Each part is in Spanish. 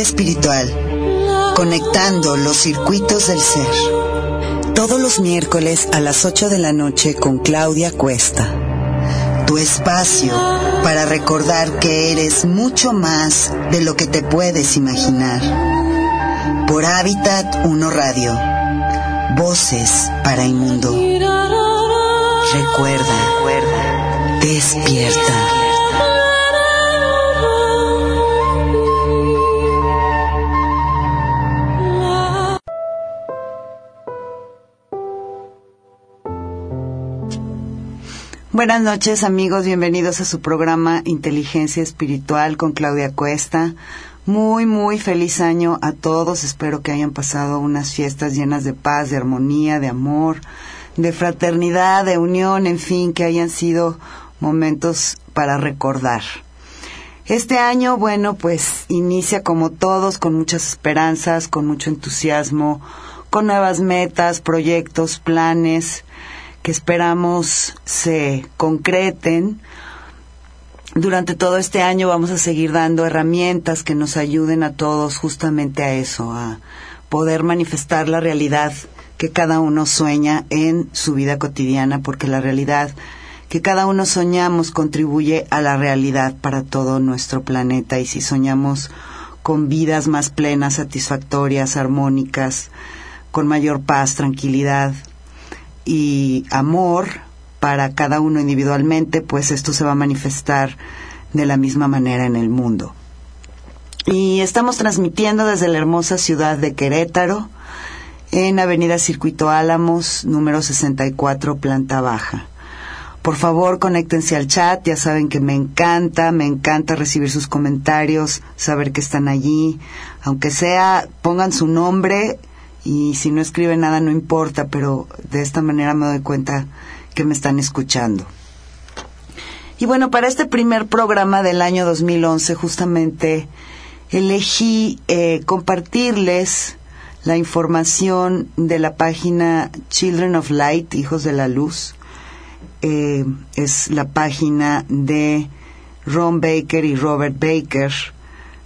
Espiritual. Conectando los circuitos del ser. Todos los miércoles a las 8 de la noche con Claudia Cuesta. Tu espacio para recordar que eres mucho más de lo que te puedes imaginar. Por Hábitat 1 Radio. Voces para el mundo. Recuerda, recuerda, despierta. Buenas noches amigos, bienvenidos a su programa Inteligencia Espiritual con Claudia Cuesta. Muy, muy feliz año a todos. Espero que hayan pasado unas fiestas llenas de paz, de armonía, de amor, de fraternidad, de unión, en fin, que hayan sido momentos para recordar. Este año, bueno, pues inicia como todos, con muchas esperanzas, con mucho entusiasmo, con nuevas metas, proyectos, planes que esperamos se concreten. Durante todo este año vamos a seguir dando herramientas que nos ayuden a todos justamente a eso, a poder manifestar la realidad que cada uno sueña en su vida cotidiana, porque la realidad que cada uno soñamos contribuye a la realidad para todo nuestro planeta y si soñamos con vidas más plenas, satisfactorias, armónicas, con mayor paz, tranquilidad, y amor para cada uno individualmente, pues esto se va a manifestar de la misma manera en el mundo. Y estamos transmitiendo desde la hermosa ciudad de Querétaro, en Avenida Circuito Álamos, número 64, planta baja. Por favor, conéctense al chat, ya saben que me encanta, me encanta recibir sus comentarios, saber que están allí, aunque sea, pongan su nombre y si no escribe nada no importa, pero de esta manera me doy cuenta que me están escuchando. Y bueno, para este primer programa del año 2011 justamente elegí eh, compartirles la información de la página Children of Light, Hijos de la Luz. Eh, es la página de Ron Baker y Robert Baker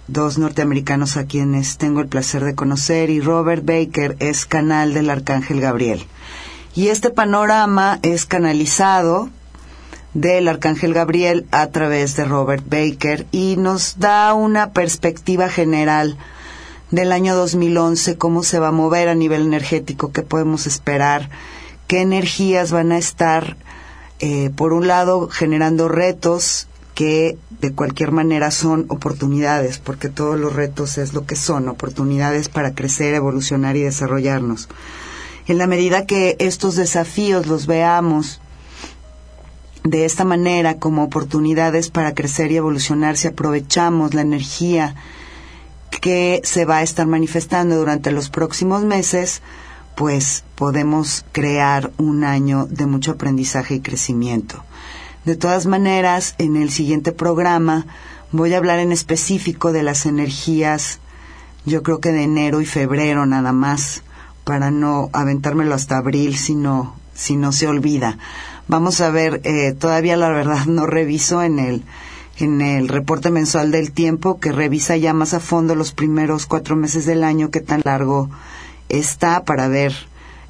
dos norteamericanos a quienes tengo el placer de conocer, y Robert Baker es canal del Arcángel Gabriel. Y este panorama es canalizado del Arcángel Gabriel a través de Robert Baker y nos da una perspectiva general del año 2011, cómo se va a mover a nivel energético, qué podemos esperar, qué energías van a estar, eh, por un lado, generando retos que de cualquier manera son oportunidades, porque todos los retos es lo que son, oportunidades para crecer, evolucionar y desarrollarnos. En la medida que estos desafíos los veamos de esta manera como oportunidades para crecer y evolucionar si aprovechamos la energía que se va a estar manifestando durante los próximos meses, pues podemos crear un año de mucho aprendizaje y crecimiento. De todas maneras, en el siguiente programa voy a hablar en específico de las energías, yo creo que de enero y febrero nada más, para no aventármelo hasta abril si no, si no se olvida. Vamos a ver, eh, todavía la verdad no reviso en el, en el reporte mensual del tiempo que revisa ya más a fondo los primeros cuatro meses del año, qué tan largo está para ver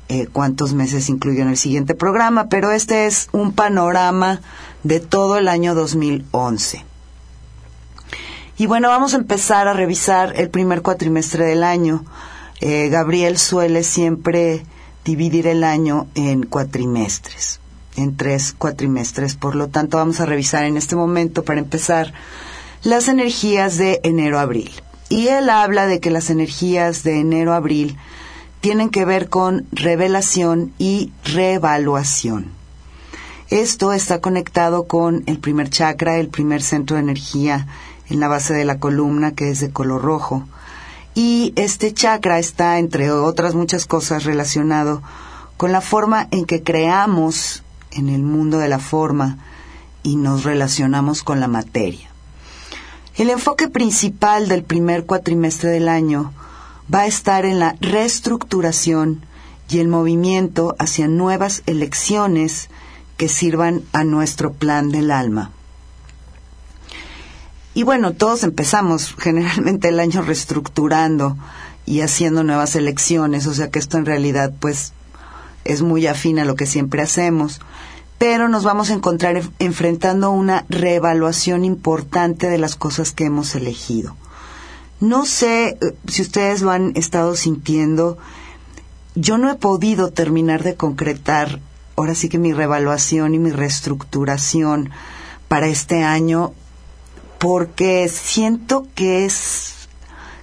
eh, cuántos meses incluyo en el siguiente programa, pero este es un panorama de todo el año 2011. Y bueno, vamos a empezar a revisar el primer cuatrimestre del año. Eh, Gabriel suele siempre dividir el año en cuatrimestres, en tres cuatrimestres. Por lo tanto, vamos a revisar en este momento, para empezar, las energías de enero-abril. Y él habla de que las energías de enero-abril tienen que ver con revelación y reevaluación. Esto está conectado con el primer chakra, el primer centro de energía en la base de la columna, que es de color rojo. Y este chakra está, entre otras muchas cosas, relacionado con la forma en que creamos en el mundo de la forma y nos relacionamos con la materia. El enfoque principal del primer cuatrimestre del año va a estar en la reestructuración y el movimiento hacia nuevas elecciones que sirvan a nuestro plan del alma. Y bueno, todos empezamos generalmente el año reestructurando y haciendo nuevas elecciones, o sea que esto en realidad pues es muy afín a lo que siempre hacemos, pero nos vamos a encontrar enfrentando una reevaluación importante de las cosas que hemos elegido. No sé eh, si ustedes lo han estado sintiendo. Yo no he podido terminar de concretar ahora sí que mi revaluación y mi reestructuración para este año porque siento que es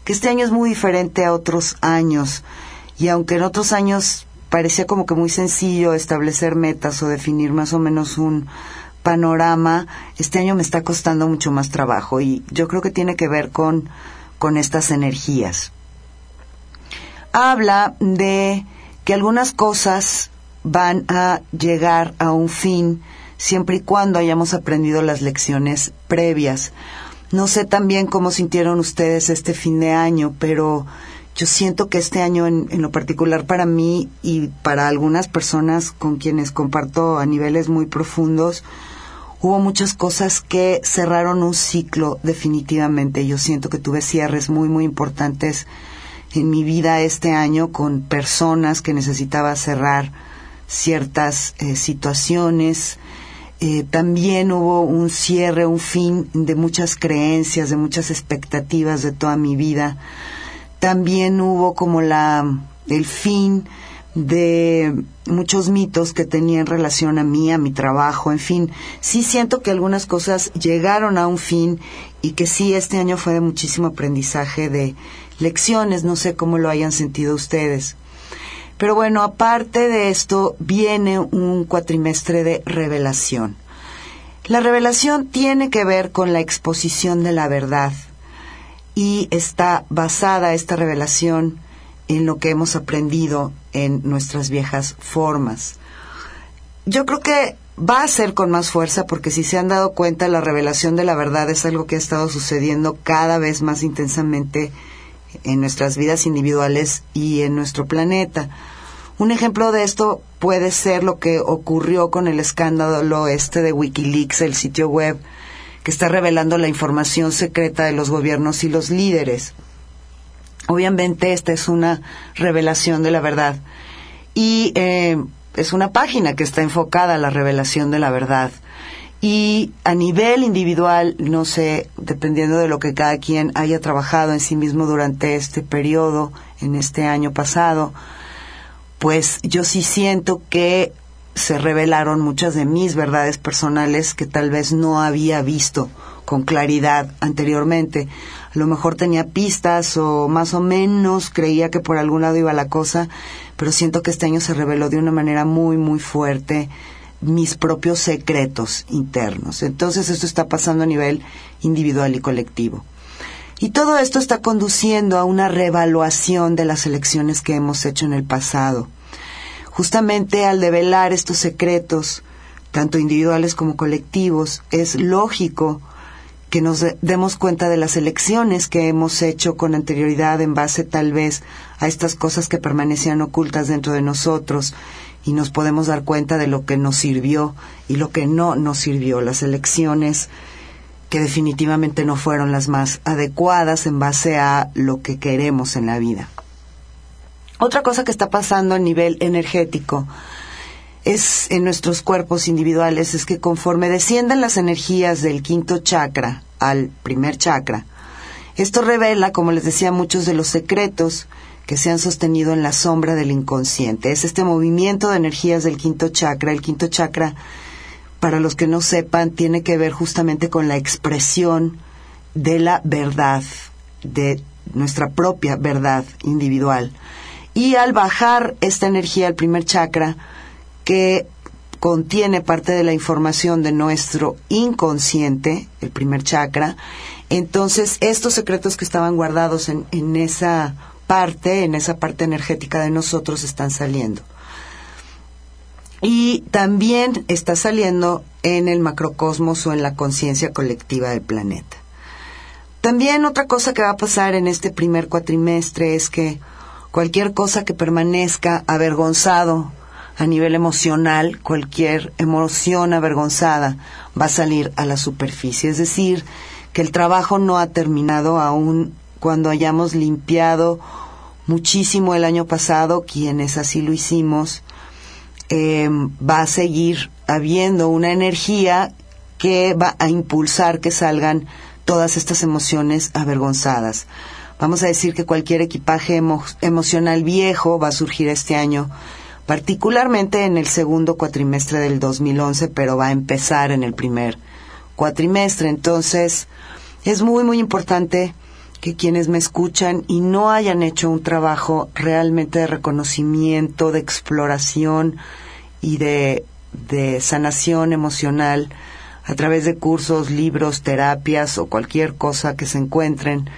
que este año es muy diferente a otros años y aunque en otros años parecía como que muy sencillo establecer metas o definir más o menos un panorama, este año me está costando mucho más trabajo y yo creo que tiene que ver con con estas energías. Habla de que algunas cosas van a llegar a un fin siempre y cuando hayamos aprendido las lecciones previas. No sé también cómo sintieron ustedes este fin de año, pero yo siento que este año en, en, lo particular para mí y para algunas personas con quienes comparto a niveles muy profundos, hubo muchas cosas que cerraron un ciclo definitivamente. Yo siento que tuve cierres muy, muy importantes en mi vida este año con personas que necesitaba cerrar ciertas eh, situaciones. Eh, también hubo un cierre, un fin de muchas creencias, de muchas expectativas de toda mi vida. También hubo como la el fin de muchos mitos que tenía en relación a mí, a mi trabajo, en fin, sí siento que algunas cosas llegaron a un fin y que sí este año fue de muchísimo aprendizaje, de lecciones, no sé cómo lo hayan sentido ustedes. Pero bueno, aparte de esto, viene un cuatrimestre de revelación. La revelación tiene que ver con la exposición de la verdad y está basada esta revelación en lo que hemos aprendido en nuestras viejas formas. Yo creo que va a ser con más fuerza porque si se han dado cuenta la revelación de la verdad es algo que ha estado sucediendo cada vez más intensamente en nuestras vidas individuales y en nuestro planeta. Un ejemplo de esto puede ser lo que ocurrió con el escándalo este de Wikileaks, el sitio web que está revelando la información secreta de los gobiernos y los líderes. Obviamente esta es una revelación de la verdad y eh, es una página que está enfocada a la revelación de la verdad. Y a nivel individual, no sé, dependiendo de lo que cada quien haya trabajado en sí mismo durante este periodo, en este año pasado, pues yo sí siento que se revelaron muchas de mis verdades personales que tal vez no había visto con claridad anteriormente a lo mejor tenía pistas o más o menos creía que por algún lado iba la cosa, pero siento que este año se reveló de una manera muy, muy fuerte mis propios secretos internos. Entonces esto está pasando a nivel individual y colectivo. Y todo esto está conduciendo a una reevaluación de las elecciones que hemos hecho en el pasado. Justamente al develar estos secretos, tanto individuales como colectivos, es lógico que nos demos cuenta de las elecciones que hemos hecho con anterioridad en base tal vez a estas cosas que permanecían ocultas dentro de nosotros y nos podemos dar cuenta de lo que nos sirvió y lo que no nos sirvió. Las elecciones que definitivamente no fueron las más adecuadas en base a lo que queremos en la vida. Otra cosa que está pasando a nivel energético es en nuestros cuerpos individuales es que conforme desciendan las energías del quinto chakra al primer chakra, esto revela, como les decía, muchos de los secretos que se han sostenido en la sombra del inconsciente. Es este movimiento de energías del quinto chakra. El quinto chakra, para los que no sepan, tiene que ver justamente con la expresión de la verdad, de nuestra propia verdad individual. Y al bajar esta energía al primer chakra, que contiene parte de la información de nuestro inconsciente, el primer chakra, entonces estos secretos que estaban guardados en, en esa parte, en esa parte energética de nosotros están saliendo. Y también está saliendo en el macrocosmos o en la conciencia colectiva del planeta. También otra cosa que va a pasar en este primer cuatrimestre es que cualquier cosa que permanezca avergonzado a nivel emocional, cualquier emoción avergonzada va a salir a la superficie. Es decir, que el trabajo no ha terminado aún cuando hayamos limpiado muchísimo el año pasado, quienes así lo hicimos, eh, va a seguir habiendo una energía que va a impulsar que salgan todas estas emociones avergonzadas. Vamos a decir que cualquier equipaje emocional viejo va a surgir este año, particularmente en el segundo cuatrimestre del 2011, pero va a empezar en el primer cuatrimestre. Entonces, es muy, muy importante que quienes me escuchan y no hayan hecho un trabajo realmente de reconocimiento, de exploración y de, de sanación emocional a través de cursos, libros, terapias o cualquier cosa que se encuentren,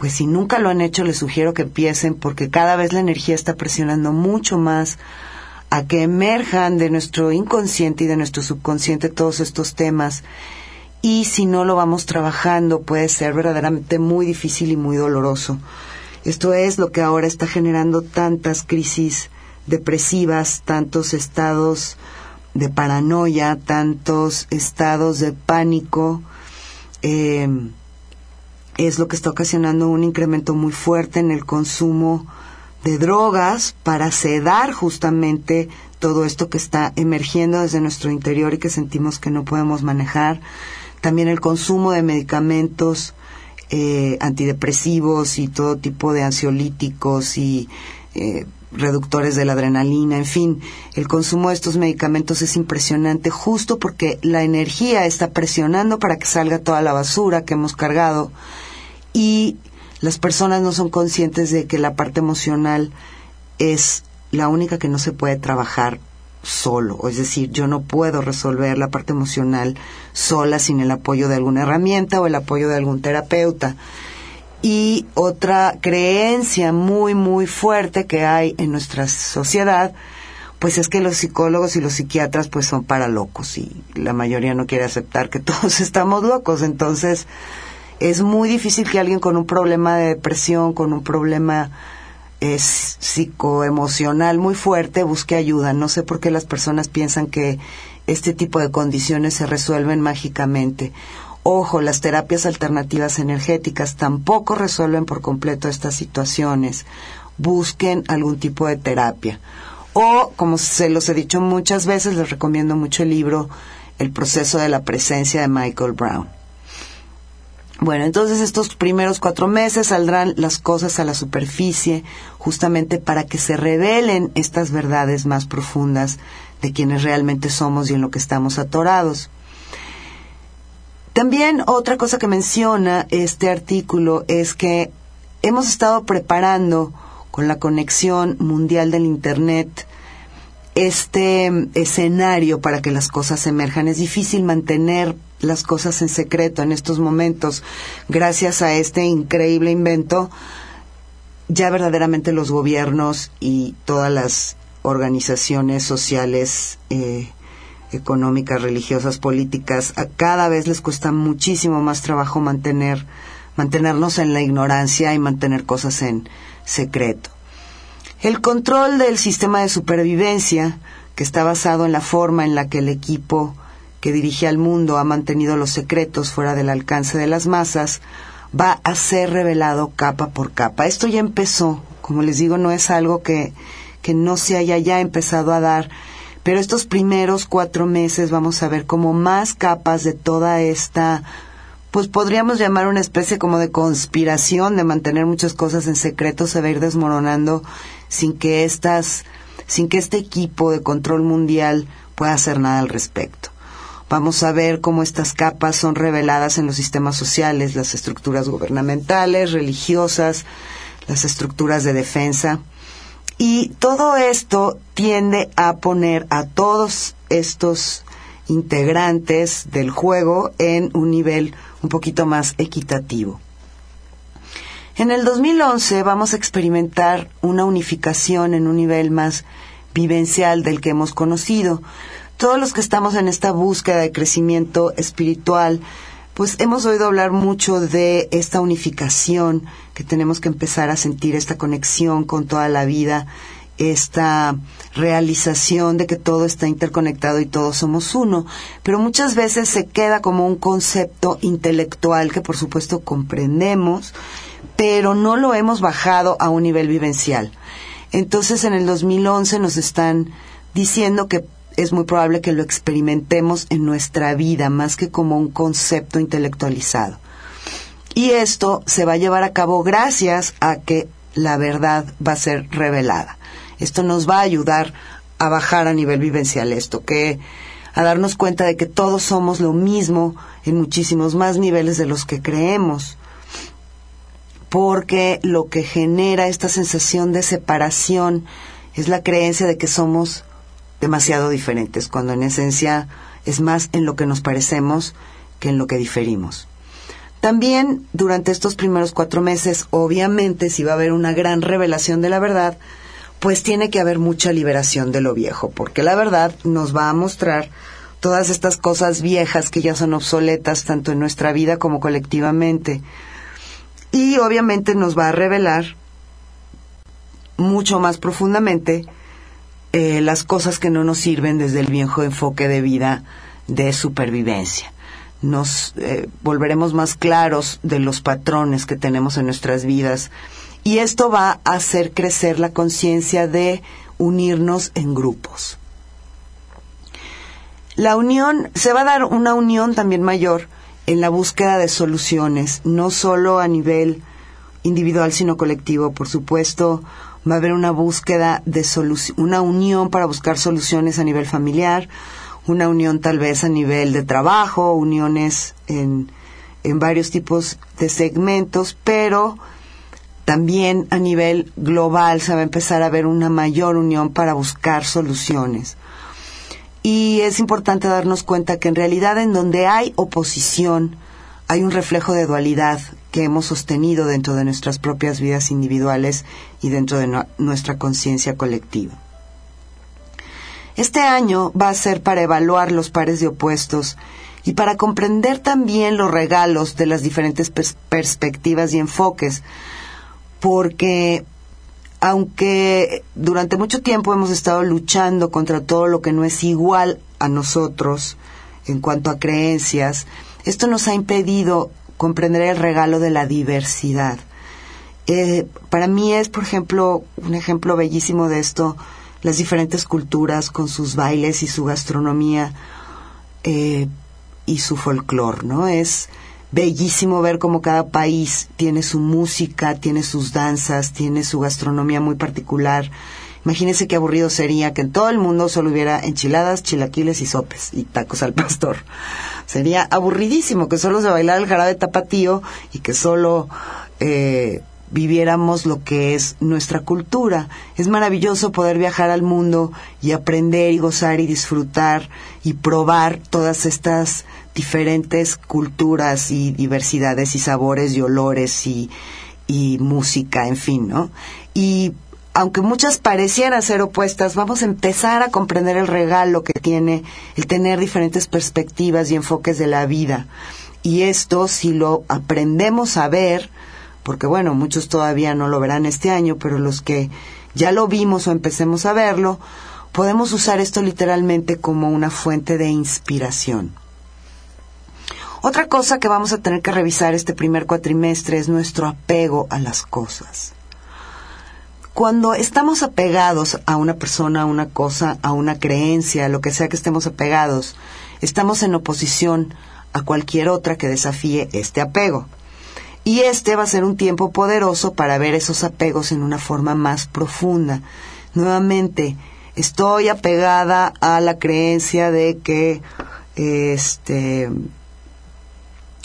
pues si nunca lo han hecho, les sugiero que empiecen porque cada vez la energía está presionando mucho más a que emerjan de nuestro inconsciente y de nuestro subconsciente todos estos temas y si no lo vamos trabajando puede ser verdaderamente muy difícil y muy doloroso. Esto es lo que ahora está generando tantas crisis depresivas, tantos estados de paranoia, tantos estados de pánico. Em, es lo que está ocasionando un incremento muy fuerte en el consumo de drogas para sedar justamente todo esto que está emergiendo desde nuestro interior y que sentimos que no podemos manejar. También el consumo de medicamentos eh, antidepresivos y todo tipo de ansiolíticos y eh, reductores de la adrenalina, en fin, el consumo de estos medicamentos es impresionante justo porque la energía está presionando para que salga toda la basura que hemos cargado y las personas no son conscientes de que la parte emocional es la única que no se puede trabajar solo, es decir, yo no puedo resolver la parte emocional sola sin el apoyo de alguna herramienta o el apoyo de algún terapeuta. Y otra creencia muy, muy fuerte que hay en nuestra sociedad, pues es que los psicólogos y los psiquiatras pues son para locos y la mayoría no quiere aceptar que todos estamos locos. Entonces, es muy difícil que alguien con un problema de depresión, con un problema es psicoemocional muy fuerte, busque ayuda. No sé por qué las personas piensan que este tipo de condiciones se resuelven mágicamente. Ojo, las terapias alternativas energéticas tampoco resuelven por completo estas situaciones. Busquen algún tipo de terapia. O, como se los he dicho muchas veces, les recomiendo mucho el libro El proceso de la presencia de Michael Brown. Bueno, entonces estos primeros cuatro meses saldrán las cosas a la superficie justamente para que se revelen estas verdades más profundas de quienes realmente somos y en lo que estamos atorados. También otra cosa que menciona este artículo es que hemos estado preparando con la conexión mundial del Internet este escenario para que las cosas emerjan. Es difícil mantener las cosas en secreto en estos momentos. Gracias a este increíble invento, ya verdaderamente los gobiernos y todas las organizaciones sociales, eh, económicas, religiosas, políticas, a cada vez les cuesta muchísimo más trabajo mantener, mantenernos en la ignorancia y mantener cosas en secreto. El control del sistema de supervivencia, que está basado en la forma en la que el equipo que dirige al mundo ha mantenido los secretos fuera del alcance de las masas, va a ser revelado capa por capa. Esto ya empezó, como les digo, no es algo que, que no se haya ya empezado a dar, pero estos primeros cuatro meses vamos a ver como más capas de toda esta, pues podríamos llamar una especie como de conspiración de mantener muchas cosas en secreto, se va a ir desmoronando sin que estas, sin que este equipo de control mundial pueda hacer nada al respecto. Vamos a ver cómo estas capas son reveladas en los sistemas sociales, las estructuras gubernamentales, religiosas, las estructuras de defensa. Y todo esto tiende a poner a todos estos integrantes del juego en un nivel un poquito más equitativo. En el 2011 vamos a experimentar una unificación en un nivel más vivencial del que hemos conocido todos los que estamos en esta búsqueda de crecimiento espiritual, pues hemos oído hablar mucho de esta unificación, que tenemos que empezar a sentir esta conexión con toda la vida, esta realización de que todo está interconectado y todos somos uno, pero muchas veces se queda como un concepto intelectual que por supuesto comprendemos, pero no lo hemos bajado a un nivel vivencial. Entonces en el 2011 nos están diciendo que es muy probable que lo experimentemos en nuestra vida más que como un concepto intelectualizado. Y esto se va a llevar a cabo gracias a que la verdad va a ser revelada. Esto nos va a ayudar a bajar a nivel vivencial esto, que a darnos cuenta de que todos somos lo mismo en muchísimos más niveles de los que creemos. Porque lo que genera esta sensación de separación es la creencia de que somos demasiado diferentes, cuando en esencia es más en lo que nos parecemos que en lo que diferimos. También durante estos primeros cuatro meses, obviamente, si va a haber una gran revelación de la verdad, pues tiene que haber mucha liberación de lo viejo, porque la verdad nos va a mostrar todas estas cosas viejas que ya son obsoletas tanto en nuestra vida como colectivamente. Y obviamente nos va a revelar mucho más profundamente eh, las cosas que no nos sirven desde el viejo enfoque de vida de supervivencia. Nos eh, volveremos más claros de los patrones que tenemos en nuestras vidas y esto va a hacer crecer la conciencia de unirnos en grupos. La unión, se va a dar una unión también mayor en la búsqueda de soluciones, no solo a nivel individual, sino colectivo. Por supuesto, va a haber una búsqueda de una unión para buscar soluciones a nivel familiar, una unión tal vez a nivel de trabajo, uniones en, en varios tipos de segmentos, pero también a nivel global se va a empezar a ver una mayor unión para buscar soluciones. Y es importante darnos cuenta que en realidad en donde hay oposición, hay un reflejo de dualidad que hemos sostenido dentro de nuestras propias vidas individuales y dentro de nuestra conciencia colectiva. Este año va a ser para evaluar los pares de opuestos y para comprender también los regalos de las diferentes perspectivas y enfoques, porque aunque durante mucho tiempo hemos estado luchando contra todo lo que no es igual a nosotros en cuanto a creencias, esto nos ha impedido comprender el regalo de la diversidad. Eh, para mí es, por ejemplo, un ejemplo bellísimo de esto, las diferentes culturas con sus bailes y su gastronomía eh, y su folclore, ¿no? Es bellísimo ver cómo cada país tiene su música, tiene sus danzas, tiene su gastronomía muy particular Imagínense qué aburrido sería que en todo el mundo solo hubiera enchiladas, chilaquiles y sopes y tacos al pastor. Sería aburridísimo que solo se bailara el jarabe tapatío y que solo eh, viviéramos lo que es nuestra cultura. Es maravilloso poder viajar al mundo y aprender y gozar y disfrutar y probar todas estas diferentes culturas y diversidades y sabores y olores y, y música, en fin, ¿no? Y aunque muchas parecieran ser opuestas, vamos a empezar a comprender el regalo que tiene el tener diferentes perspectivas y enfoques de la vida. Y esto, si lo aprendemos a ver, porque bueno, muchos todavía no lo verán este año, pero los que ya lo vimos o empecemos a verlo, podemos usar esto literalmente como una fuente de inspiración. Otra cosa que vamos a tener que revisar este primer cuatrimestre es nuestro apego a las cosas. Cuando estamos apegados a una persona, a una cosa, a una creencia, a lo que sea que estemos apegados, estamos en oposición a cualquier otra que desafíe este apego. Y este va a ser un tiempo poderoso para ver esos apegos en una forma más profunda. Nuevamente, estoy apegada a la creencia de que este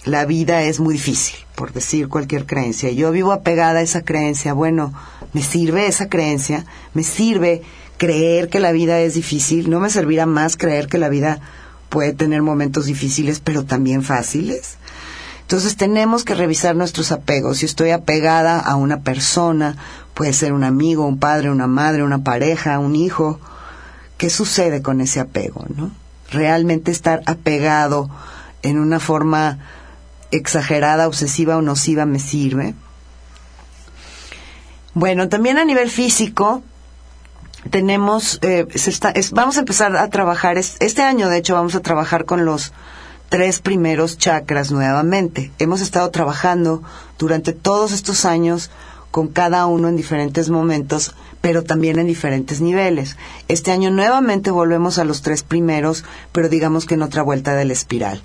la vida es muy difícil, por decir cualquier creencia. Yo vivo apegada a esa creencia. Bueno, me sirve esa creencia, me sirve creer que la vida es difícil, no me servirá más creer que la vida puede tener momentos difíciles, pero también fáciles. Entonces tenemos que revisar nuestros apegos. Si estoy apegada a una persona, puede ser un amigo, un padre, una madre, una pareja, un hijo, ¿qué sucede con ese apego? ¿no? Realmente estar apegado en una forma exagerada, obsesiva o nociva me sirve. Bueno, también a nivel físico, tenemos, eh, vamos a empezar a trabajar, este año de hecho vamos a trabajar con los tres primeros chakras nuevamente. Hemos estado trabajando durante todos estos años con cada uno en diferentes momentos, pero también en diferentes niveles. Este año nuevamente volvemos a los tres primeros, pero digamos que en otra vuelta de la espiral.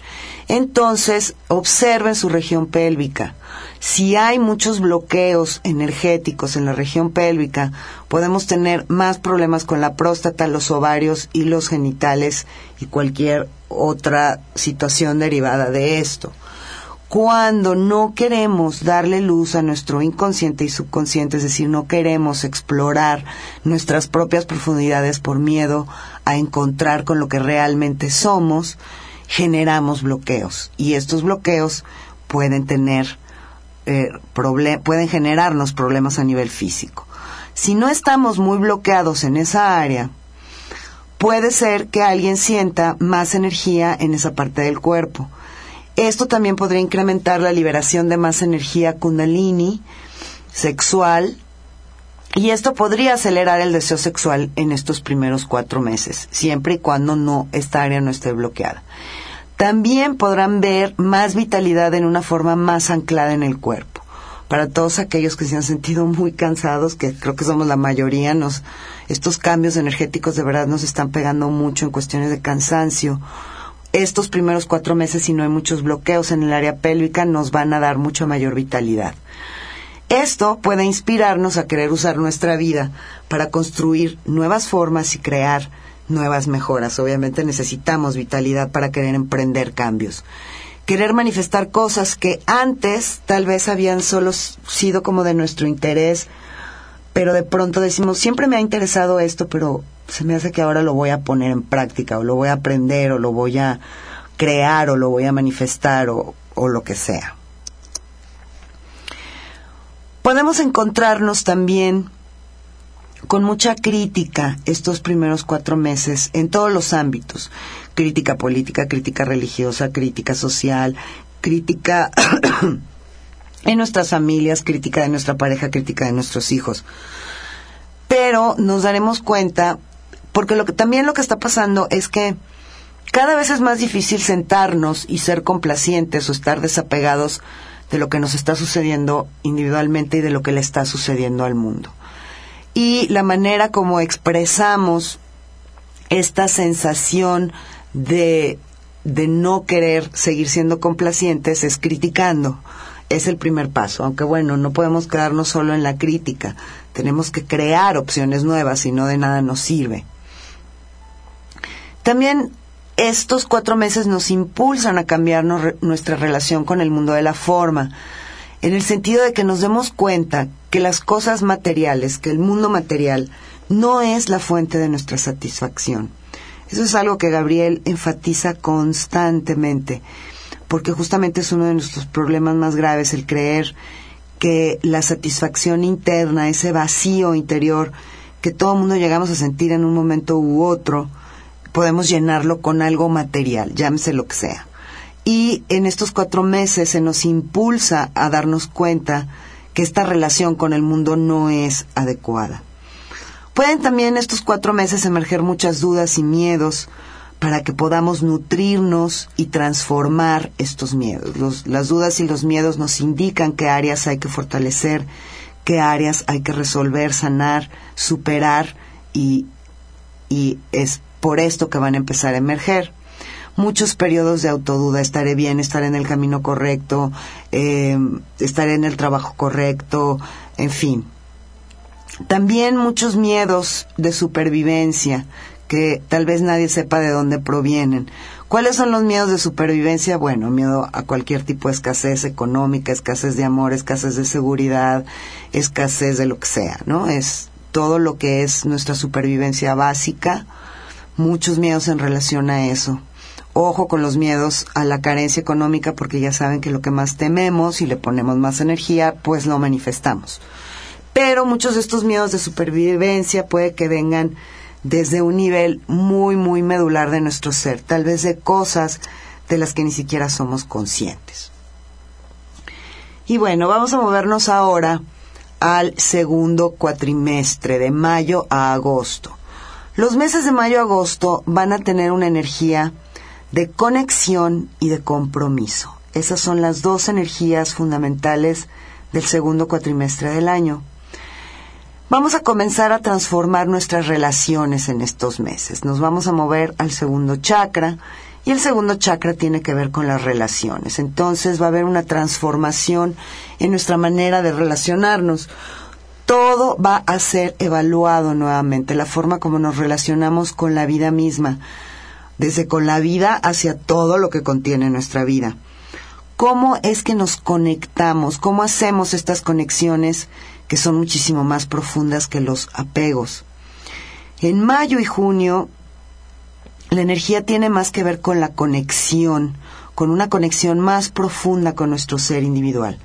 Entonces, observen su región pélvica. Si hay muchos bloqueos energéticos en la región pélvica, podemos tener más problemas con la próstata, los ovarios y los genitales y cualquier otra situación derivada de esto cuando no queremos darle luz a nuestro inconsciente y subconsciente, es decir, no queremos explorar nuestras propias profundidades por miedo a encontrar con lo que realmente somos, generamos bloqueos. Y estos bloqueos pueden tener eh, pueden generarnos problemas a nivel físico. Si no estamos muy bloqueados en esa área, puede ser que alguien sienta más energía en esa parte del cuerpo esto también podría incrementar la liberación de más energía kundalini sexual y esto podría acelerar el deseo sexual en estos primeros cuatro meses, siempre y cuando no esta área no esté bloqueada. También podrán ver más vitalidad en una forma más anclada en el cuerpo. Para todos aquellos que se han sentido muy cansados, que creo que somos la mayoría, nos, estos cambios energéticos de verdad nos están pegando mucho en cuestiones de cansancio, estos primeros cuatro meses, si no hay muchos bloqueos en el área pélvica, nos van a dar mucha mayor vitalidad. Esto puede inspirarnos a querer usar nuestra vida para construir nuevas formas y crear nuevas mejoras. Obviamente necesitamos vitalidad para querer emprender cambios. Querer manifestar cosas que antes tal vez habían solo sido como de nuestro interés, pero de pronto decimos, siempre me ha interesado esto, pero se me hace que ahora lo voy a poner en práctica, o lo voy a aprender, o lo voy a crear, o lo voy a manifestar, o, o lo que sea. Podemos encontrarnos también con mucha crítica estos primeros cuatro meses en todos los ámbitos. Crítica política, crítica religiosa, crítica social, crítica en nuestras familias, crítica de nuestra pareja, crítica de nuestros hijos. Pero nos daremos cuenta porque lo que también lo que está pasando es que cada vez es más difícil sentarnos y ser complacientes o estar desapegados de lo que nos está sucediendo individualmente y de lo que le está sucediendo al mundo. Y la manera como expresamos esta sensación de, de no querer seguir siendo complacientes es criticando. Es el primer paso, aunque bueno, no podemos quedarnos solo en la crítica, tenemos que crear opciones nuevas y no de nada nos sirve. También estos cuatro meses nos impulsan a cambiar nuestra relación con el mundo de la forma. en el sentido de que nos demos cuenta que las cosas materiales, que el mundo material, no es la fuente de nuestra satisfacción. Eso es algo que Gabriel enfatiza constantemente, porque justamente es uno de nuestros problemas más graves, el creer que la satisfacción interna, ese vacío interior que todo el mundo llegamos a sentir en un momento u otro, podemos llenarlo con algo material, llámese lo que sea. Y en estos cuatro meses se nos impulsa a darnos cuenta que esta relación con el mundo no es adecuada. Pueden también estos cuatro meses emerger muchas dudas y miedos para que podamos nutrirnos y transformar estos miedos. las dudas y los miedos nos indican qué áreas hay que fortalecer, qué áreas hay que resolver, sanar, superar y, y es por esto que van a empezar a emerger muchos periodos de autoduda, estaré bien, estaré en el camino correcto, eh, estaré en el trabajo correcto, en fin. También muchos miedos de supervivencia que tal vez nadie sepa de dónde provienen. ¿Cuáles son los miedos de supervivencia? Bueno, miedo a cualquier tipo de escasez económica, escasez de amor, escasez de seguridad, escasez de lo que sea, ¿no? Es todo lo que es nuestra supervivencia básica, muchos miedos en relación a eso ojo con los miedos a la carencia económica porque ya saben que lo que más tememos y le ponemos más energía, pues lo manifestamos. Pero muchos de estos miedos de supervivencia puede que vengan desde un nivel muy, muy medular de nuestro ser, tal vez de cosas de las que ni siquiera somos conscientes. Y bueno, vamos a movernos ahora al segundo cuatrimestre, de mayo a agosto. Los meses de mayo a agosto van a tener una energía de conexión y de compromiso. Esas son las dos energías fundamentales del segundo cuatrimestre del año. Vamos a comenzar a transformar nuestras relaciones en estos meses. Nos vamos a mover al segundo chakra y el segundo chakra tiene que ver con las relaciones. Entonces va a haber una transformación en nuestra manera de relacionarnos. Todo va a ser evaluado nuevamente, la forma como nos relacionamos con la vida misma desde con la vida hacia todo lo que contiene nuestra vida. ¿Cómo es que nos conectamos? ¿Cómo hacemos estas conexiones que son muchísimo más profundas que los apegos? En mayo y junio, la energía tiene más que ver con la conexión, con una conexión más profunda con nuestro ser individual.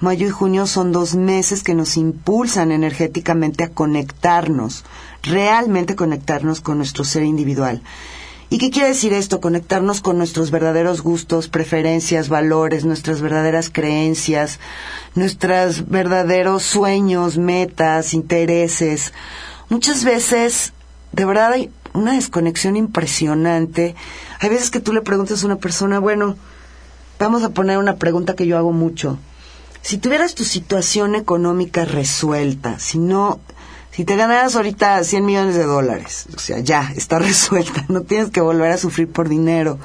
Mayo y junio son dos meses que nos impulsan energéticamente a conectarnos, realmente conectarnos con nuestro ser individual. ¿Y qué quiere decir esto? Conectarnos con nuestros verdaderos gustos, preferencias, valores, nuestras verdaderas creencias, nuestros verdaderos sueños, metas, intereses. Muchas veces, de verdad, hay una desconexión impresionante. Hay veces que tú le preguntas a una persona, bueno, vamos a poner una pregunta que yo hago mucho. Si tuvieras tu situación económica resuelta, si no si te ganaras ahorita 100 millones de dólares, o sea, ya, está resuelta, no tienes que volver a sufrir por dinero,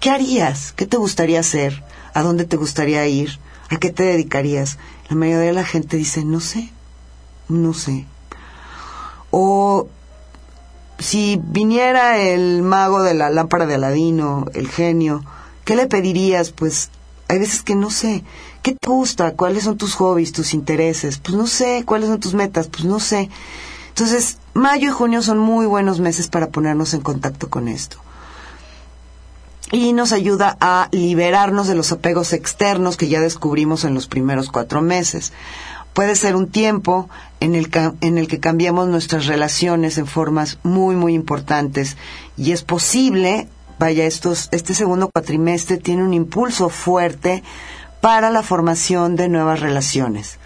¿qué harías? ¿Qué te gustaría hacer? ¿A dónde te gustaría ir? ¿A qué te dedicarías? La mayoría de la gente dice, no sé, no sé. O si viniera el mago de la lámpara de Aladino, el genio, ¿qué le pedirías? Pues hay veces que no sé. ¿Qué te gusta? ¿Cuáles son tus hobbies, tus intereses? Pues no sé. ¿Cuáles son tus metas? Pues no sé. Entonces, mayo y junio son muy buenos meses para ponernos en contacto con esto. Y nos ayuda a liberarnos de los apegos externos que ya descubrimos en los primeros cuatro meses. Puede ser un tiempo en el, en el que cambiemos nuestras relaciones en formas muy, muy importantes. Y es posible vaya, estos, este segundo cuatrimestre tiene un impulso fuerte para la formación de nuevas relaciones.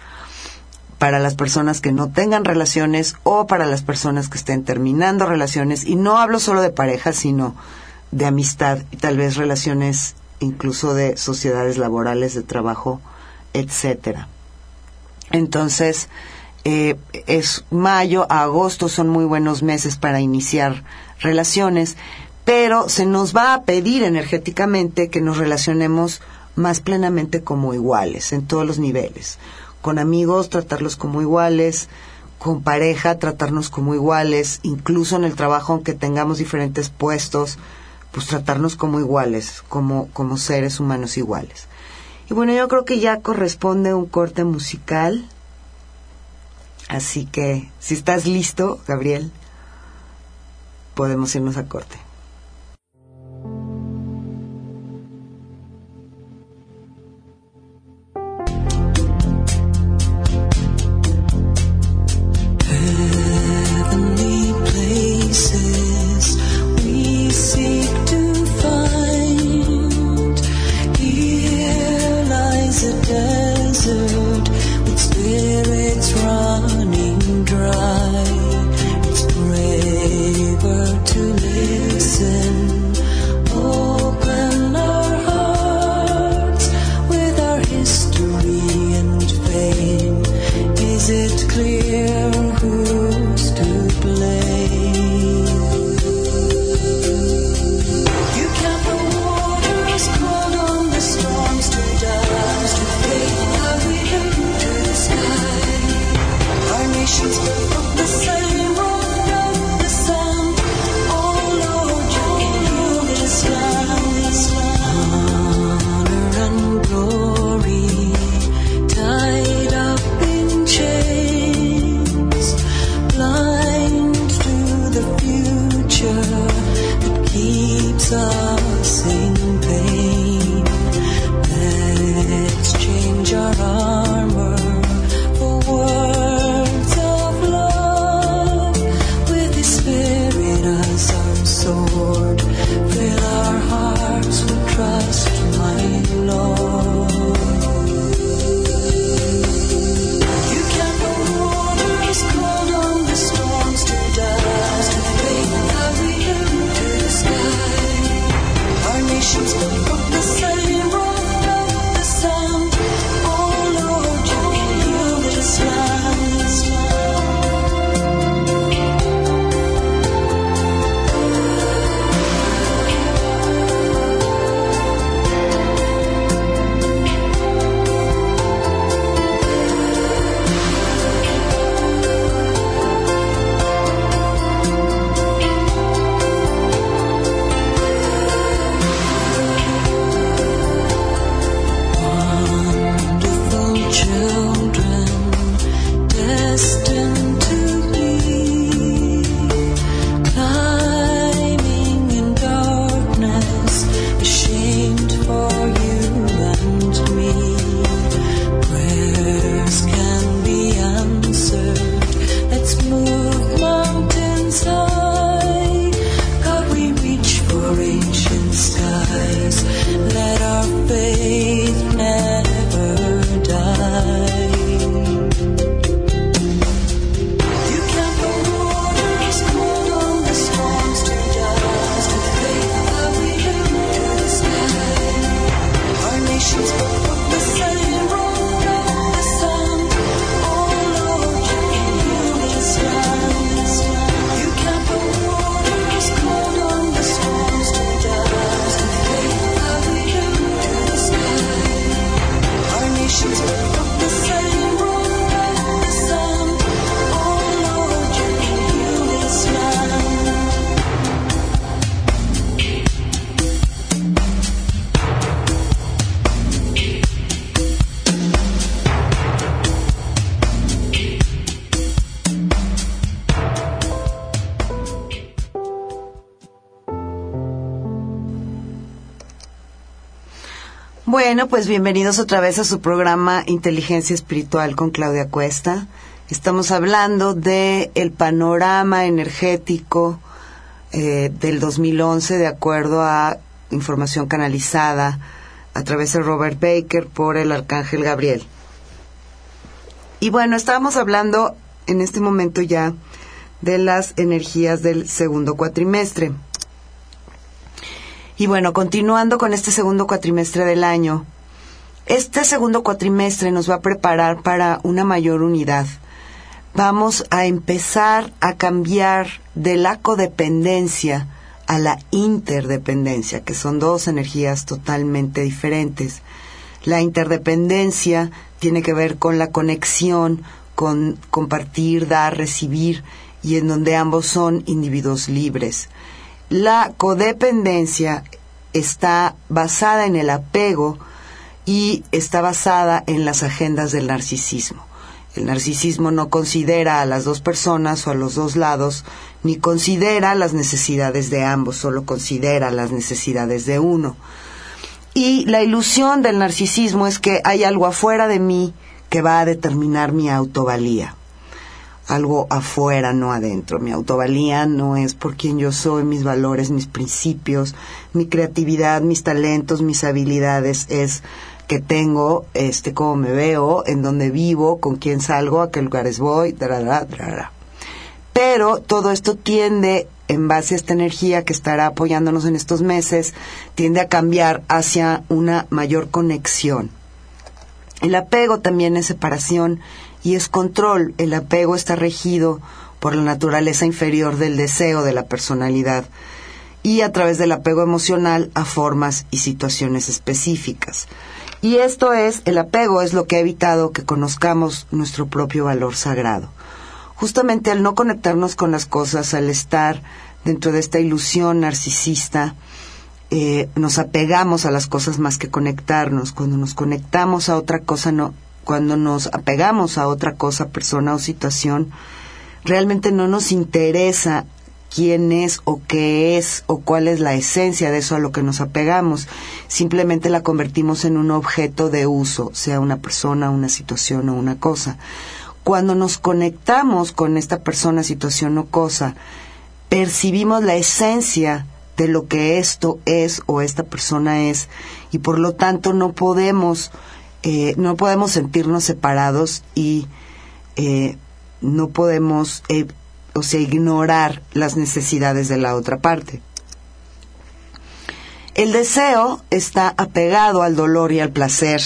Para las personas que no tengan relaciones o para las personas que estén terminando relaciones. Y no hablo solo de pareja, sino de amistad y tal vez relaciones incluso de sociedades laborales, de trabajo, etcétera. Entonces, eh, es mayo a agosto son muy buenos meses para iniciar relaciones pero se nos va a pedir energéticamente que nos relacionemos más plenamente como iguales en todos los niveles. Con amigos tratarlos como iguales, con pareja tratarnos como iguales, incluso en el trabajo aunque tengamos diferentes puestos, pues tratarnos como iguales, como, como seres humanos iguales. Y bueno, yo creo que ya corresponde un corte musical. Así que, si estás listo, Gabriel, podemos irnos a corte. Bueno, pues bienvenidos otra vez a su programa Inteligencia Espiritual con Claudia Cuesta. Estamos hablando de el panorama energético eh, del 2011 de acuerdo a información canalizada a través de Robert Baker por el Arcángel Gabriel. Y bueno, estábamos hablando en este momento ya de las energías del segundo cuatrimestre. Y bueno, continuando con este segundo cuatrimestre del año, este segundo cuatrimestre nos va a preparar para una mayor unidad. Vamos a empezar a cambiar de la codependencia a la interdependencia, que son dos energías totalmente diferentes. La interdependencia tiene que ver con la conexión, con compartir, dar, recibir, y en donde ambos son individuos libres. La codependencia está basada en el apego y está basada en las agendas del narcisismo. El narcisismo no considera a las dos personas o a los dos lados, ni considera las necesidades de ambos, solo considera las necesidades de uno. Y la ilusión del narcisismo es que hay algo afuera de mí que va a determinar mi autovalía. Algo afuera, no adentro. Mi autovalía no es por quien yo soy, mis valores, mis principios, mi creatividad, mis talentos, mis habilidades. Es que tengo, este, cómo me veo, en dónde vivo, con quién salgo, a qué lugares voy, Pero todo esto tiende, en base a esta energía que estará apoyándonos en estos meses, tiende a cambiar hacia una mayor conexión. El apego también es separación y es control. El apego está regido por la naturaleza inferior del deseo de la personalidad y a través del apego emocional a formas y situaciones específicas. Y esto es, el apego es lo que ha evitado que conozcamos nuestro propio valor sagrado. Justamente al no conectarnos con las cosas, al estar dentro de esta ilusión narcisista, eh, nos apegamos a las cosas más que conectarnos. Cuando nos conectamos a otra cosa, no, cuando nos apegamos a otra cosa, persona o situación, realmente no nos interesa quién es o qué es o cuál es la esencia de eso a lo que nos apegamos. Simplemente la convertimos en un objeto de uso, sea una persona, una situación o una cosa. Cuando nos conectamos con esta persona, situación o cosa, percibimos la esencia de lo que esto es o esta persona es y por lo tanto no podemos eh, no podemos sentirnos separados y eh, no podemos eh, o sea, ignorar las necesidades de la otra parte. El deseo está apegado al dolor y al placer,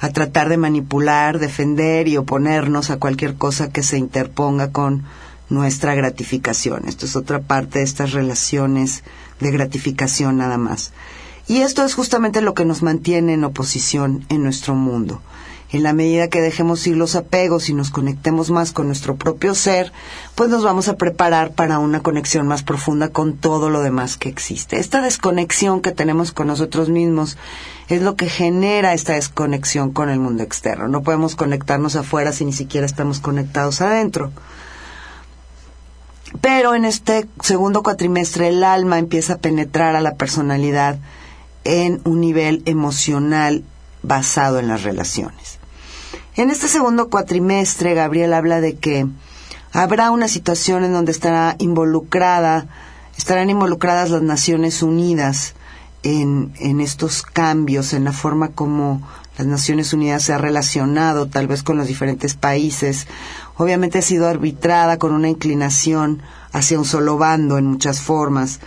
a tratar de manipular, defender y oponernos a cualquier cosa que se interponga con nuestra gratificación. Esto es otra parte de estas relaciones de gratificación nada más. Y esto es justamente lo que nos mantiene en oposición en nuestro mundo en la medida que dejemos ir los apegos y nos conectemos más con nuestro propio ser, pues nos vamos a preparar para una conexión más profunda con todo lo demás que existe. Esta desconexión que tenemos con nosotros mismos es lo que genera esta desconexión con el mundo externo. No podemos conectarnos afuera si ni siquiera estamos conectados adentro. Pero en este segundo cuatrimestre el alma empieza a penetrar a la personalidad en un nivel emocional basado en las relaciones. En este segundo cuatrimestre, Gabriel habla de que habrá una situación en donde estará involucrada, estarán involucradas las Naciones Unidas en, en estos cambios, en la forma como las Naciones Unidas se ha relacionado tal vez con los diferentes países. Obviamente ha sido arbitrada con una inclinación hacia un solo bando en muchas formas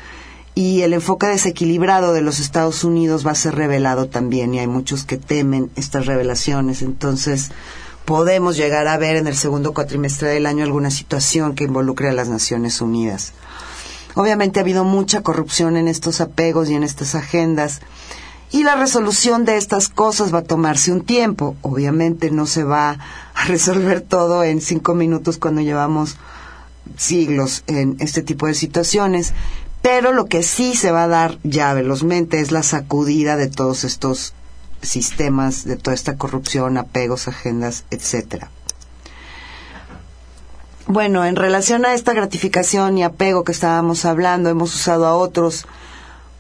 y el enfoque desequilibrado de los Estados Unidos va a ser revelado también y hay muchos que temen estas revelaciones. Entonces, podemos llegar a ver en el segundo cuatrimestre del año alguna situación que involucre a las Naciones Unidas. Obviamente ha habido mucha corrupción en estos apegos y en estas agendas y la resolución de estas cosas va a tomarse un tiempo. Obviamente no se va a resolver todo en cinco minutos cuando llevamos siglos en este tipo de situaciones, pero lo que sí se va a dar ya velozmente es la sacudida de todos estos sistemas, de toda esta corrupción, apegos, agendas, etcétera. Bueno, en relación a esta gratificación y apego que estábamos hablando, hemos usado a otros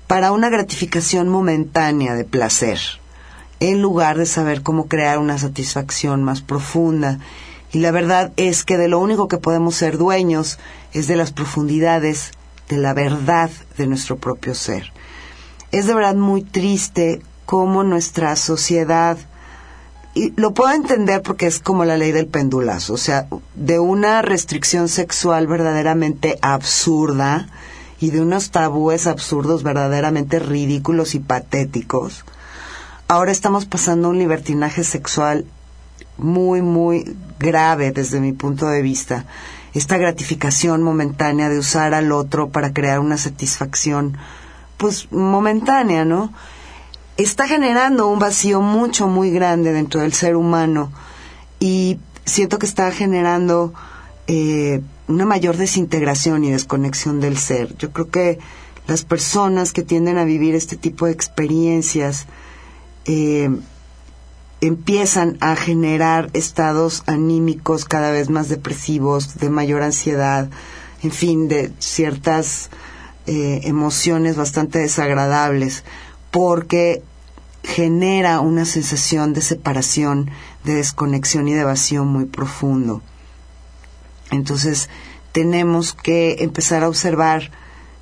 para una gratificación momentánea de placer, en lugar de saber cómo crear una satisfacción más profunda. Y la verdad es que de lo único que podemos ser dueños es de las profundidades de la verdad de nuestro propio ser. Es de verdad muy triste cómo nuestra sociedad, y lo puedo entender porque es como la ley del pendulazo, o sea, de una restricción sexual verdaderamente absurda y de unos tabúes absurdos verdaderamente ridículos y patéticos, ahora estamos pasando un libertinaje sexual muy, muy grave desde mi punto de vista esta gratificación momentánea de usar al otro para crear una satisfacción, pues momentánea, ¿no? Está generando un vacío mucho, muy grande dentro del ser humano y siento que está generando eh, una mayor desintegración y desconexión del ser. Yo creo que las personas que tienden a vivir este tipo de experiencias eh, empiezan a generar estados anímicos cada vez más depresivos, de mayor ansiedad, en fin, de ciertas eh, emociones bastante desagradables, porque genera una sensación de separación, de desconexión y de vacío muy profundo. Entonces, tenemos que empezar a observar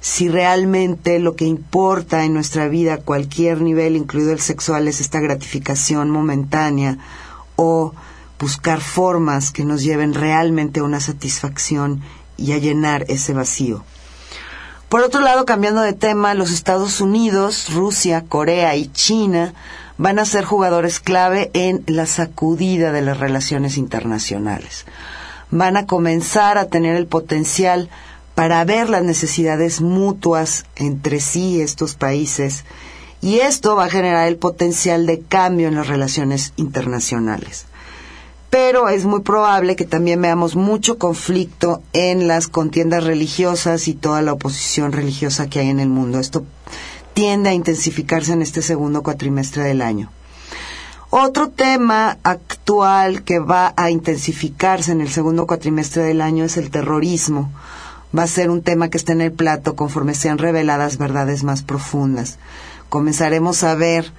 si realmente lo que importa en nuestra vida, a cualquier nivel, incluido el sexual, es esta gratificación momentánea o buscar formas que nos lleven realmente a una satisfacción y a llenar ese vacío. Por otro lado, cambiando de tema, los Estados Unidos, Rusia, Corea y China van a ser jugadores clave en la sacudida de las relaciones internacionales. Van a comenzar a tener el potencial para ver las necesidades mutuas entre sí estos países y esto va a generar el potencial de cambio en las relaciones internacionales. Pero es muy probable que también veamos mucho conflicto en las contiendas religiosas y toda la oposición religiosa que hay en el mundo. Esto tiende a intensificarse en este segundo cuatrimestre del año. Otro tema actual que va a intensificarse en el segundo cuatrimestre del año es el terrorismo va a ser un tema que está en el plato conforme sean reveladas verdades más profundas. Comenzaremos a ver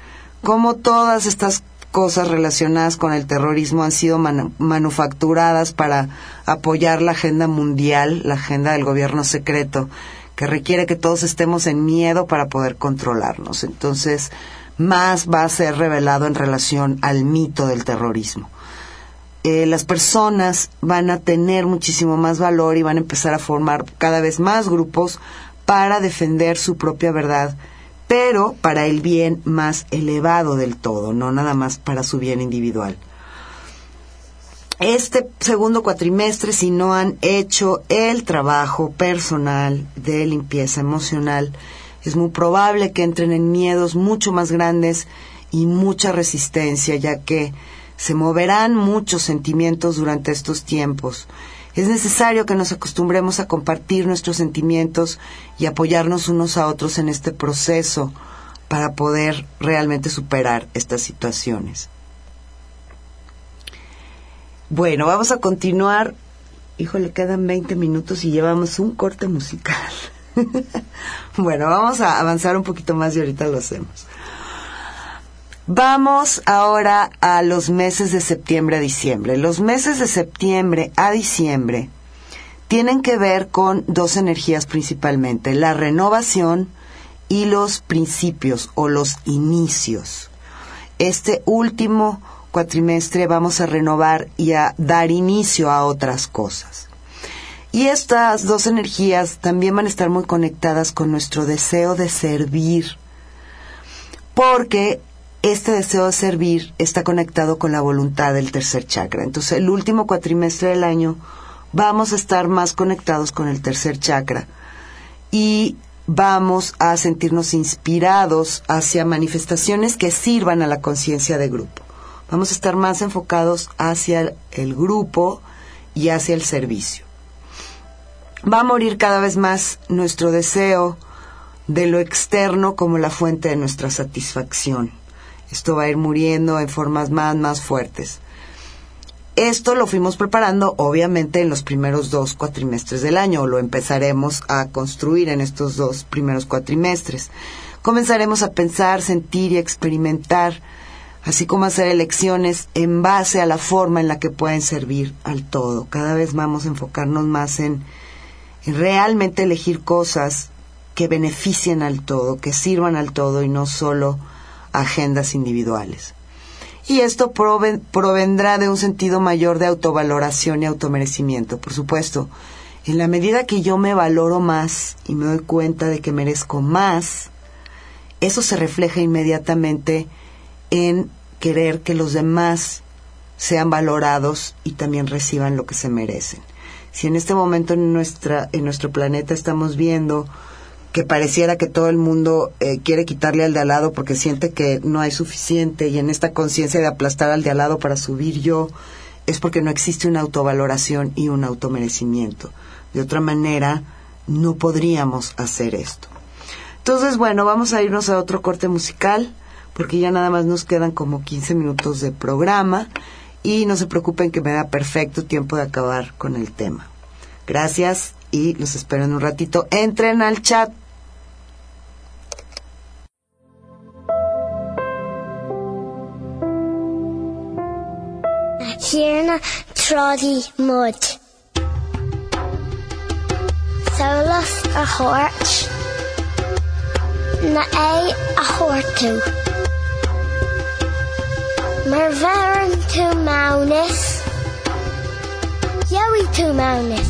cómo todas estas cosas relacionadas con el terrorismo han sido manufacturadas para apoyar la agenda mundial, la agenda del gobierno secreto, que requiere que todos estemos en miedo para poder controlarnos. Entonces, más va a ser revelado en relación al mito del terrorismo. Eh, las personas van a tener muchísimo más valor y van a empezar a formar cada vez más grupos para defender su propia verdad, pero para el bien más elevado del todo, no nada más para su bien individual. Este segundo cuatrimestre, si no han hecho el trabajo personal de limpieza emocional, es muy probable que entren en miedos mucho más grandes y mucha resistencia, ya que se moverán muchos sentimientos durante estos tiempos. Es necesario que nos acostumbremos a compartir nuestros sentimientos y apoyarnos unos a otros en este proceso para poder realmente superar estas situaciones. Bueno, vamos a continuar. Híjole, quedan 20 minutos y llevamos un corte musical. bueno, vamos a avanzar un poquito más y ahorita lo hacemos. Vamos ahora a los meses de septiembre a diciembre. Los meses de septiembre a diciembre tienen que ver con dos energías principalmente, la renovación y los principios o los inicios. Este último cuatrimestre vamos a renovar y a dar inicio a otras cosas. Y estas dos energías también van a estar muy conectadas con nuestro deseo de servir, porque este deseo de servir está conectado con la voluntad del tercer chakra. Entonces, el último cuatrimestre del año vamos a estar más conectados con el tercer chakra y vamos a sentirnos inspirados hacia manifestaciones que sirvan a la conciencia de grupo. Vamos a estar más enfocados hacia el grupo y hacia el servicio. Va a morir cada vez más nuestro deseo de lo externo como la fuente de nuestra satisfacción esto va a ir muriendo en formas más, más fuertes. Esto lo fuimos preparando obviamente en los primeros dos cuatrimestres del año, lo empezaremos a construir en estos dos primeros cuatrimestres. Comenzaremos a pensar, sentir y experimentar, así como hacer elecciones en base a la forma en la que pueden servir al todo. Cada vez vamos a enfocarnos más en, en realmente elegir cosas que beneficien al todo, que sirvan al todo y no solo agendas individuales. Y esto provendrá de un sentido mayor de autovaloración y automerecimiento. Por supuesto, en la medida que yo me valoro más y me doy cuenta de que merezco más, eso se refleja inmediatamente en querer que los demás sean valorados y también reciban lo que se merecen. Si en este momento en, nuestra, en nuestro planeta estamos viendo que pareciera que todo el mundo eh, quiere quitarle al de al lado porque siente que no hay suficiente y en esta conciencia de aplastar al de al lado para subir yo es porque no existe una autovaloración y un automerecimiento. De otra manera, no podríamos hacer esto. Entonces, bueno, vamos a irnos a otro corte musical porque ya nada más nos quedan como 15 minutos de programa y no se preocupen que me da perfecto tiempo de acabar con el tema. Gracias y los espero en un ratito. Entren al chat. Siena Trodi Mud. Solas a hort. Na é a hortu. Mar veran tu maunis. Yowie tu maunis.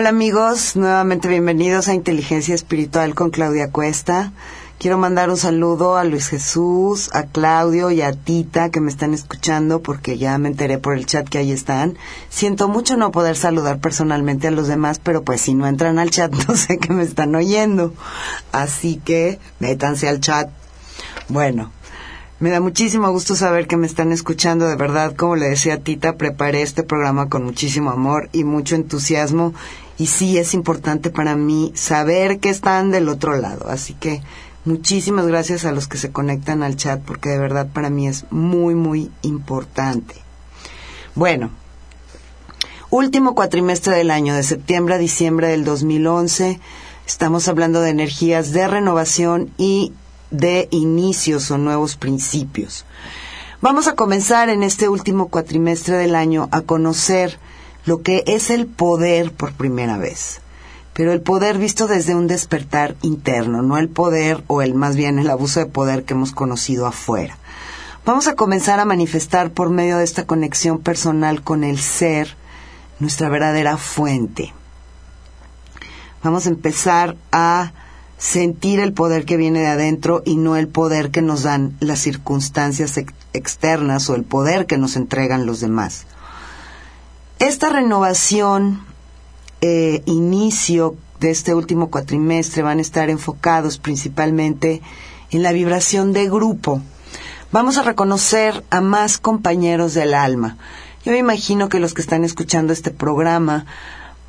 Hola amigos, nuevamente bienvenidos a Inteligencia Espiritual con Claudia Cuesta. Quiero mandar un saludo a Luis Jesús, a Claudio y a Tita que me están escuchando porque ya me enteré por el chat que ahí están. Siento mucho no poder saludar personalmente a los demás, pero pues si no entran al chat no sé que me están oyendo. Así que métanse al chat. Bueno, Me da muchísimo gusto saber que me están escuchando, de verdad, como le decía Tita, preparé este programa con muchísimo amor y mucho entusiasmo y sí es importante para mí saber que están del otro lado, así que muchísimas gracias a los que se conectan al chat porque de verdad para mí es muy, muy importante. Bueno, último cuatrimestre del año, de septiembre a diciembre del 2011. Estamos hablando de energías de renovación y de inicios o nuevos principios. Vamos a comenzar en este último cuatrimestre del año a conocer lo que es el poder por primera vez. Pero el poder visto desde un despertar interno, no el poder o el más bien el abuso de poder que hemos conocido afuera. Vamos a comenzar a manifestar por medio de esta conexión personal con el ser nuestra verdadera fuente. Vamos a empezar a sentir el poder que viene de adentro y no el poder que nos dan las circunstancias ex- externas o el poder que nos entregan los demás. Esta renovación, eh, inicio de este último cuatrimestre van a estar enfocados principalmente en la vibración de grupo. Vamos a reconocer a más compañeros del alma. Yo me imagino que los que están escuchando este programa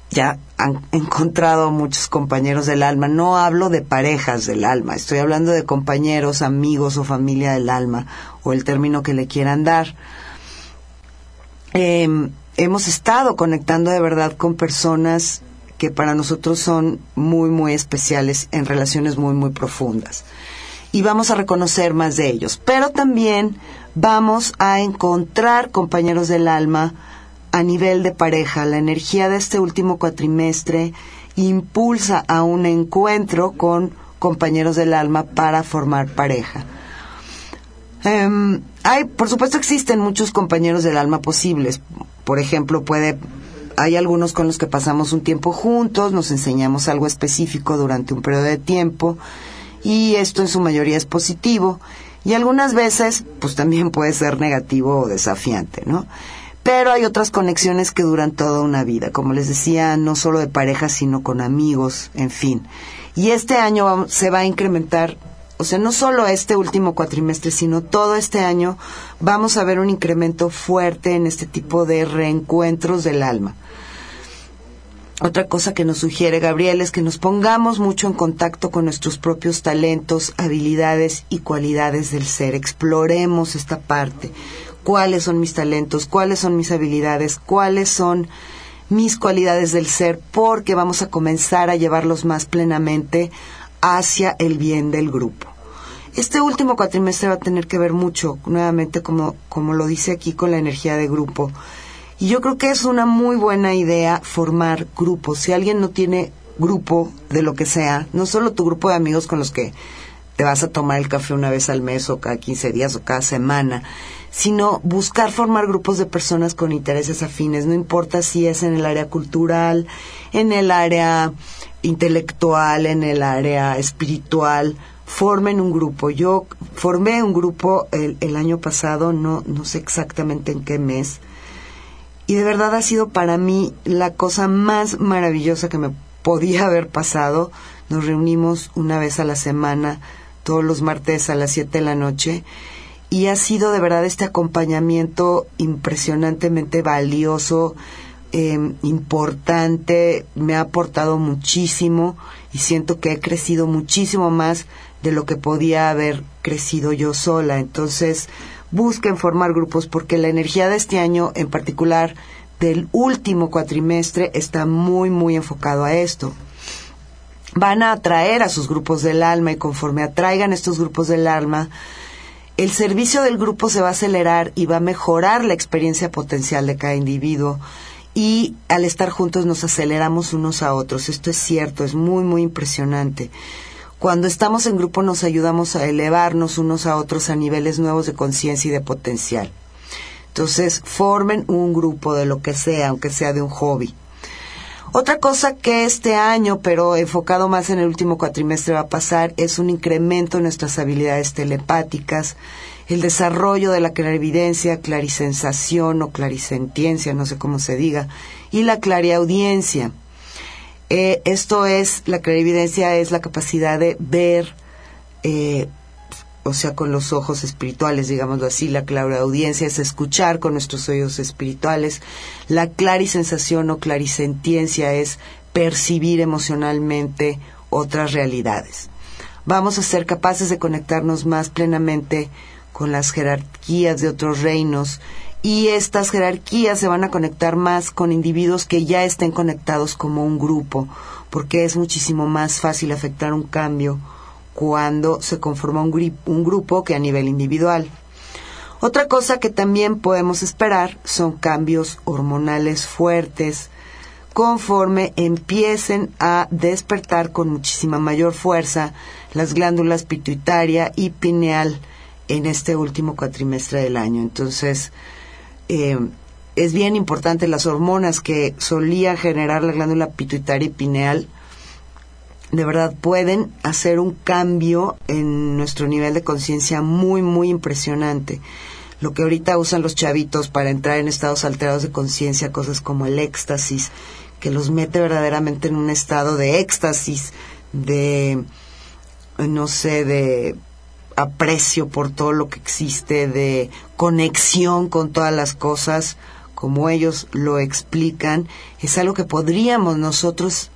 ya han encontrado a muchos compañeros del alma. No hablo de parejas del alma, estoy hablando de compañeros, amigos o familia del alma, o el término que le quieran dar. Eh, hemos estado conectando de verdad con personas que para nosotros son muy, muy especiales en relaciones muy, muy profundas. Y vamos a reconocer más de ellos. Pero también vamos a encontrar compañeros del alma a nivel de pareja. La energía de este último cuatrimestre impulsa a un encuentro con compañeros del alma para formar pareja. Em, hay, por supuesto, existen muchos compañeros del alma posibles. Por ejemplo, puede, hay algunos con los que pasamos un tiempo juntos, nos enseñamos algo específico durante un periodo de tiempo y esto en su mayoría es positivo y algunas veces, pues también puede ser negativo o desafiante, ¿no? Pero hay otras conexiones que duran toda una vida, como les decía, no solo de pareja, sino con amigos, en fin. Y este año se va a incrementar, o sea, no solo este último cuatrimestre, sino todo este año vamos a ver un incremento fuerte en este tipo de reencuentros del alma. Otra cosa que nos sugiere Gabriel es que nos pongamos mucho en contacto con nuestros propios talentos, habilidades y cualidades del ser. Exploremos esta parte. ¿Cuáles son mis talentos? ¿Cuáles son mis habilidades? ¿Cuáles son mis cualidades del ser? Porque vamos a comenzar a llevarlos más plenamente hacia el bien del grupo. Este último cuatrimestre va a tener que ver mucho, nuevamente, como, como lo dice aquí, con la energía de grupo. Y yo creo que es una muy buena idea formar grupos. Si alguien no tiene grupo de lo que sea, no solo tu grupo de amigos con los que te vas a tomar el café una vez al mes o cada 15 días o cada semana, sino buscar formar grupos de personas con intereses afines, no importa si es en el área cultural, en el área intelectual, en el área espiritual, formen un grupo. Yo formé un grupo el, el año pasado, no, no sé exactamente en qué mes, y de verdad ha sido para mí la cosa más maravillosa que me podía haber pasado. Nos reunimos una vez a la semana, todos los martes a las 7 de la noche, y ha sido de verdad este acompañamiento impresionantemente valioso, eh, importante, me ha aportado muchísimo y siento que he crecido muchísimo más de lo que podía haber crecido yo sola. Entonces, busquen formar grupos porque la energía de este año, en particular del último cuatrimestre, está muy, muy enfocado a esto. Van a atraer a sus grupos del alma y conforme atraigan estos grupos del alma, el servicio del grupo se va a acelerar y va a mejorar la experiencia potencial de cada individuo y al estar juntos nos aceleramos unos a otros. Esto es cierto, es muy, muy impresionante. Cuando estamos en grupo nos ayudamos a elevarnos unos a otros a niveles nuevos de conciencia y de potencial. Entonces, formen un grupo de lo que sea, aunque sea de un hobby. Otra cosa que este año, pero enfocado más en el último cuatrimestre, va a pasar es un incremento en nuestras habilidades telepáticas, el desarrollo de la clarividencia, clarisensación o clarisentiencia, no sé cómo se diga, y la clariaudiencia. Eh, esto es, la clarividencia es la capacidad de ver eh, o sea, con los ojos espirituales, digámoslo así, la claraudiencia es escuchar con nuestros oídos espirituales, la clarisensación o clarisentiencia es percibir emocionalmente otras realidades. Vamos a ser capaces de conectarnos más plenamente con las jerarquías de otros reinos y estas jerarquías se van a conectar más con individuos que ya estén conectados como un grupo, porque es muchísimo más fácil afectar un cambio cuando se conforma un, grupo que a nivel individual. Otra cosa que también podemos esperar son cambios hormonales fuertes conforme empiecen a despertar con muchísima mayor fuerza las glándulas pituitaria y pineal en este último cuatrimestre del año. Entonces, eh, es bien importante las hormonas que solía generar la glándula pituitaria y pineal, de verdad pueden hacer un cambio en nuestro nivel de conciencia muy, muy impresionante. Lo que ahorita usan los chavitos para entrar en estados alterados de conciencia, cosas como el éxtasis, que los mete verdaderamente en un estado de éxtasis, de, no sé, de aprecio por todo lo que existe, de conexión con todas las cosas, como ellos lo explican, es algo que podríamos nosotros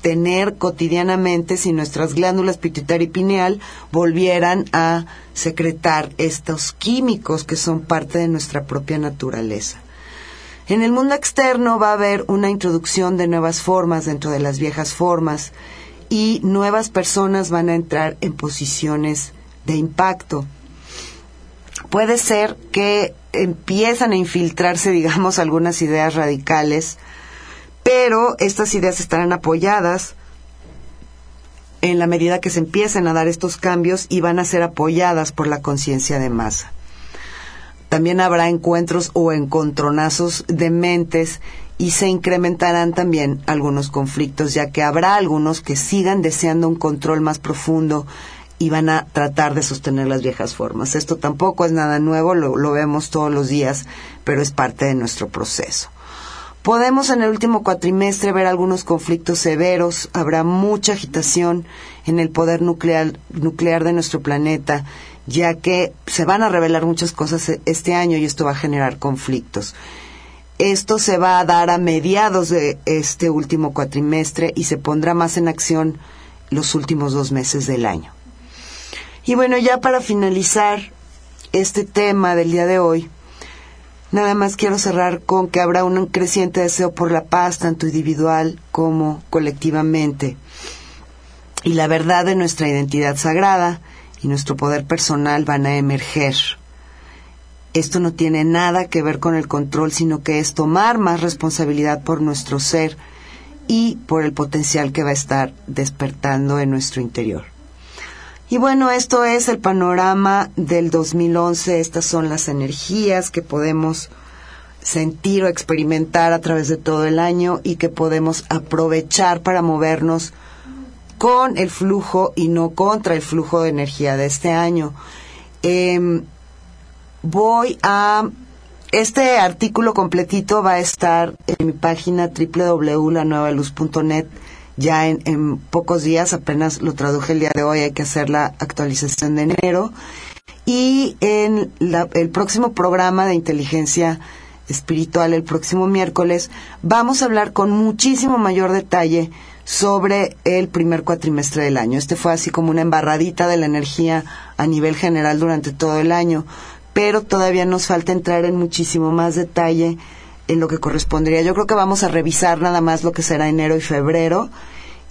tener cotidianamente si nuestras glándulas pituitaria y pineal volvieran a secretar estos químicos que son parte de nuestra propia naturaleza. En el mundo externo va a haber una introducción de nuevas formas dentro de las viejas formas y nuevas personas van a entrar en posiciones de impacto. Puede ser que empiezan a infiltrarse, digamos, algunas ideas radicales, pero estas ideas estarán apoyadas en la medida que se empiecen a dar estos cambios y van a ser apoyadas por la conciencia de masa. También habrá encuentros o encontronazos de mentes y se incrementarán también algunos conflictos, ya que habrá algunos que sigan deseando un control más profundo y van a tratar de sostener las viejas formas. Esto tampoco es nada nuevo, lo, lo vemos todos los días, pero es parte de nuestro proceso. Podemos en el último cuatrimestre ver algunos conflictos severos, habrá mucha agitación en el poder nuclear, nuclear de nuestro planeta, ya que se van a revelar muchas cosas e- este año y esto va a generar conflictos. Esto se va a dar a mediados de este último cuatrimestre y se pondrá más en acción los últimos dos meses del año. Y bueno, ya para finalizar este tema del día de hoy, Nada más quiero cerrar con que habrá un creciente deseo por la paz, tanto individual como colectivamente. Y la verdad de nuestra identidad sagrada y nuestro poder personal van a emerger. Esto no tiene nada que ver con el control, sino que es tomar más responsabilidad por nuestro ser y por el potencial que va a estar despertando en nuestro interior. Y bueno, esto es el panorama del 2011. Estas son las energías que podemos sentir o experimentar a través de todo el año y que podemos aprovechar para movernos con el flujo y no contra el flujo de energía de este año. Em, voy a... Este artículo completito va a estar en mi página www.lanuevaluz.net ya en, en pocos días, apenas lo traduje el día de hoy, hay que hacer la actualización de enero. Y en la- el próximo programa de inteligencia espiritual, el próximo miércoles, vamos a hablar con muchísimo mayor detalle sobre el primer cuatrimestre del año. Este fue así como una embarradita de la energía a nivel general durante todo el año, pero todavía nos falta entrar en muchísimo más detalle en lo que correspondería. Yo creo que vamos a revisar nada más lo que será enero y febrero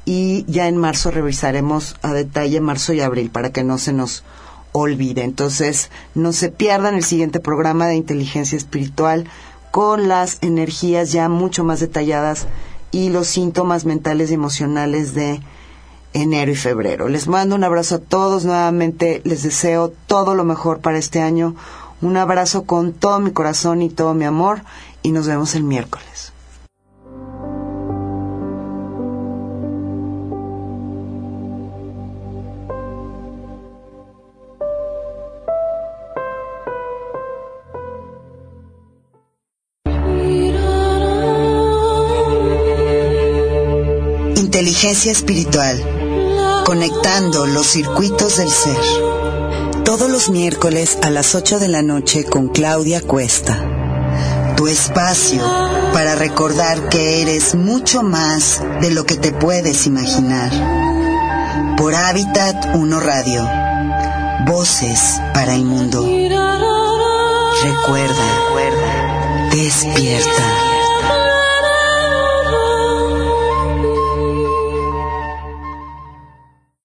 y ya en marzo revisaremos a detalle marzo y abril para que no se nos olvide. Entonces, no se pierdan el siguiente programa de inteligencia espiritual con las energías ya mucho más detalladas y los síntomas mentales y emocionales de enero y febrero. Les mando un abrazo a todos, nuevamente les deseo todo lo mejor para este año. Un abrazo con todo mi corazón y todo mi amor y nos vemos el miércoles. Inteligencia espiritual, conectando los circuitos del ser. Todos los miércoles a las 8 de la noche con Claudia Cuesta. Tu espacio para recordar que eres mucho más de lo que te puedes imaginar. Por Hábitat 1 Radio. Voces para el mundo. Recuerda, despierta.